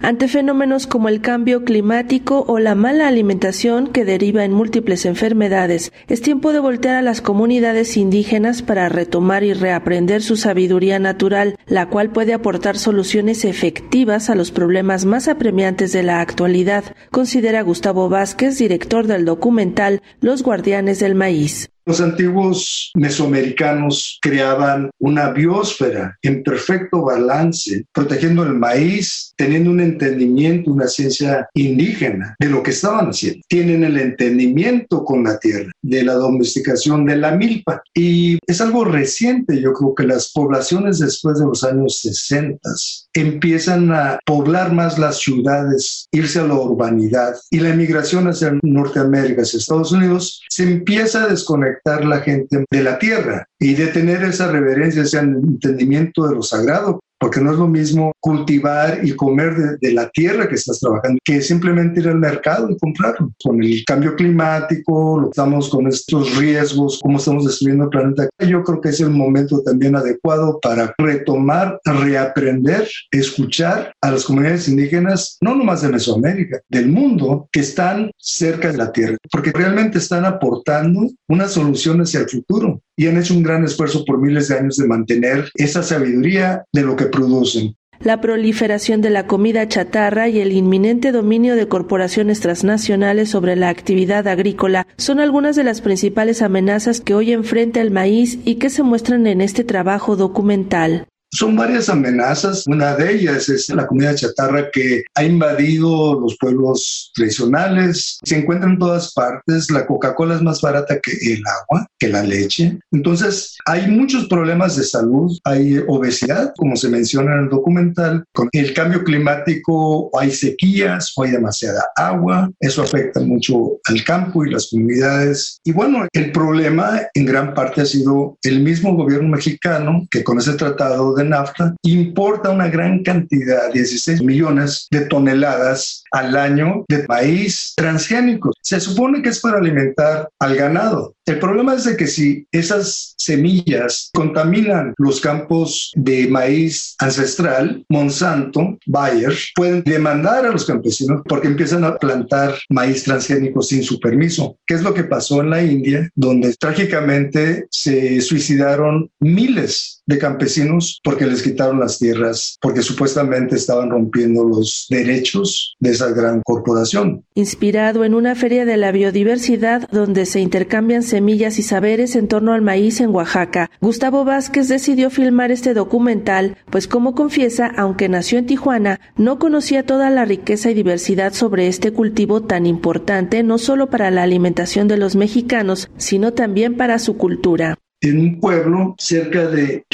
ante fenómenos como el cambio climático o la mala alimentación que deriva en múltiples enfermedades. Es tiempo de voltear a las comunidades indígenas para retomar y reaprender su sabiduría natural, la cual puede aportar soluciones efectivas a los problemas más apremiantes de la actualidad, considera Gustavo Vázquez, director del documental Los Guardianes del Maíz. Los antiguos mesoamericanos creaban una biosfera en perfecto balance, protegiendo el maíz, teniendo un entendimiento, una ciencia indígena de lo que estaban haciendo. Tienen el entendimiento con la tierra, de la domesticación de la milpa. Y es algo reciente, yo creo que las poblaciones después de los años 60 empiezan a poblar más las ciudades, irse a la urbanidad y la emigración hacia Norteamérica, hacia Estados Unidos, se empieza a desconectar la gente de la tierra y de tener esa reverencia, ese entendimiento de lo sagrado, porque no es lo mismo cultivar y comer de, la tierra que estás trabajando que simplemente ir al mercado y comprarlo. Con el cambio climático, lo estamos con estos riesgos, cómo estamos destruyendo el planeta. Yo creo que es el momento también adecuado para retomar, reaprender, escuchar a las comunidades indígenas, no nomás de Mesoamérica, del mundo, que están cerca de la tierra, porque realmente están aportando una solución hacia el futuro y han hecho un gran esfuerzo por miles de años de mantener esa sabiduría de lo que producen. La proliferación de la comida chatarra y el inminente dominio de corporaciones transnacionales sobre la actividad agrícola son algunas de las principales amenazas que hoy enfrenta el maíz y que se muestran en este trabajo documental. Son varias amenazas. Una de ellas es la comida chatarra que ha invadido los pueblos tradicionales. Se encuentra en todas partes. La Coca-Cola es más barata que el agua, que la leche. Entonces, hay muchos problemas de salud. Hay obesidad, como se menciona en el documental. Con el cambio climático hay sequías o hay demasiada agua. Eso afecta mucho al campo y las comunidades. Y bueno, el problema en gran parte ha sido el mismo gobierno mexicano que con ese tratado de nafta importa una gran cantidad, 16 millones de toneladas al año de maíz transgénico. Se supone que es para alimentar al ganado. El problema es de que si esas semillas contaminan los campos de maíz ancestral, Monsanto, Bayer, pueden demandar a los campesinos porque empiezan a plantar maíz transgénico sin su permiso. ¿Qué es lo que pasó en la India, donde trágicamente se suicidaron miles de campesinos porque les quitaron las tierras, porque supuestamente estaban rompiendo los derechos de esa gran corporación. Inspirado en una feria de la biodiversidad donde se intercambian semillas y saberes en torno al maíz en Oaxaca, Gustavo Vázquez decidió filmar este documental, pues como confiesa, aunque nació en Tijuana, no conocía toda la riqueza y diversidad sobre este cultivo tan importante no solo para la alimentación de los mexicanos, sino también para su cultura. En un pueblo cerca de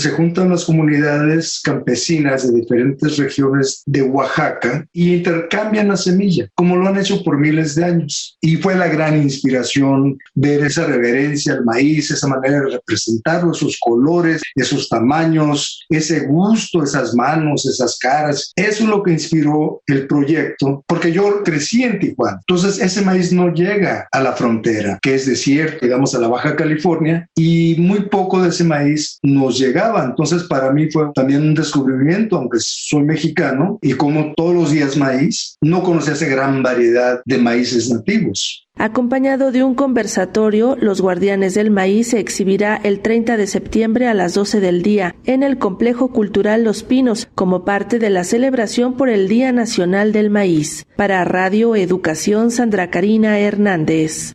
se juntan las comunidades campesinas de diferentes regiones de Oaxaca y intercambian la semilla, como lo han hecho por miles de años. Y fue la gran inspiración ver esa reverencia al maíz, esa manera de representarlo, esos colores, esos tamaños, ese gusto, esas manos, esas caras. Eso es lo que inspiró el proyecto, porque yo crecí en Tijuana. Entonces ese maíz no llega a la frontera, que es desierto, digamos a la Baja California, y muy poco de ese maíz nos llegaba entonces para mí fue también un descubrimiento, aunque soy mexicano y como todos los días maíz, no conocía esa gran variedad de maíces nativos. Acompañado de un conversatorio, Los Guardianes del Maíz se exhibirá el 30 de septiembre a las 12 del día en el Complejo Cultural Los Pinos como parte de la celebración por el Día Nacional del Maíz. Para Radio Educación, Sandra Karina Hernández.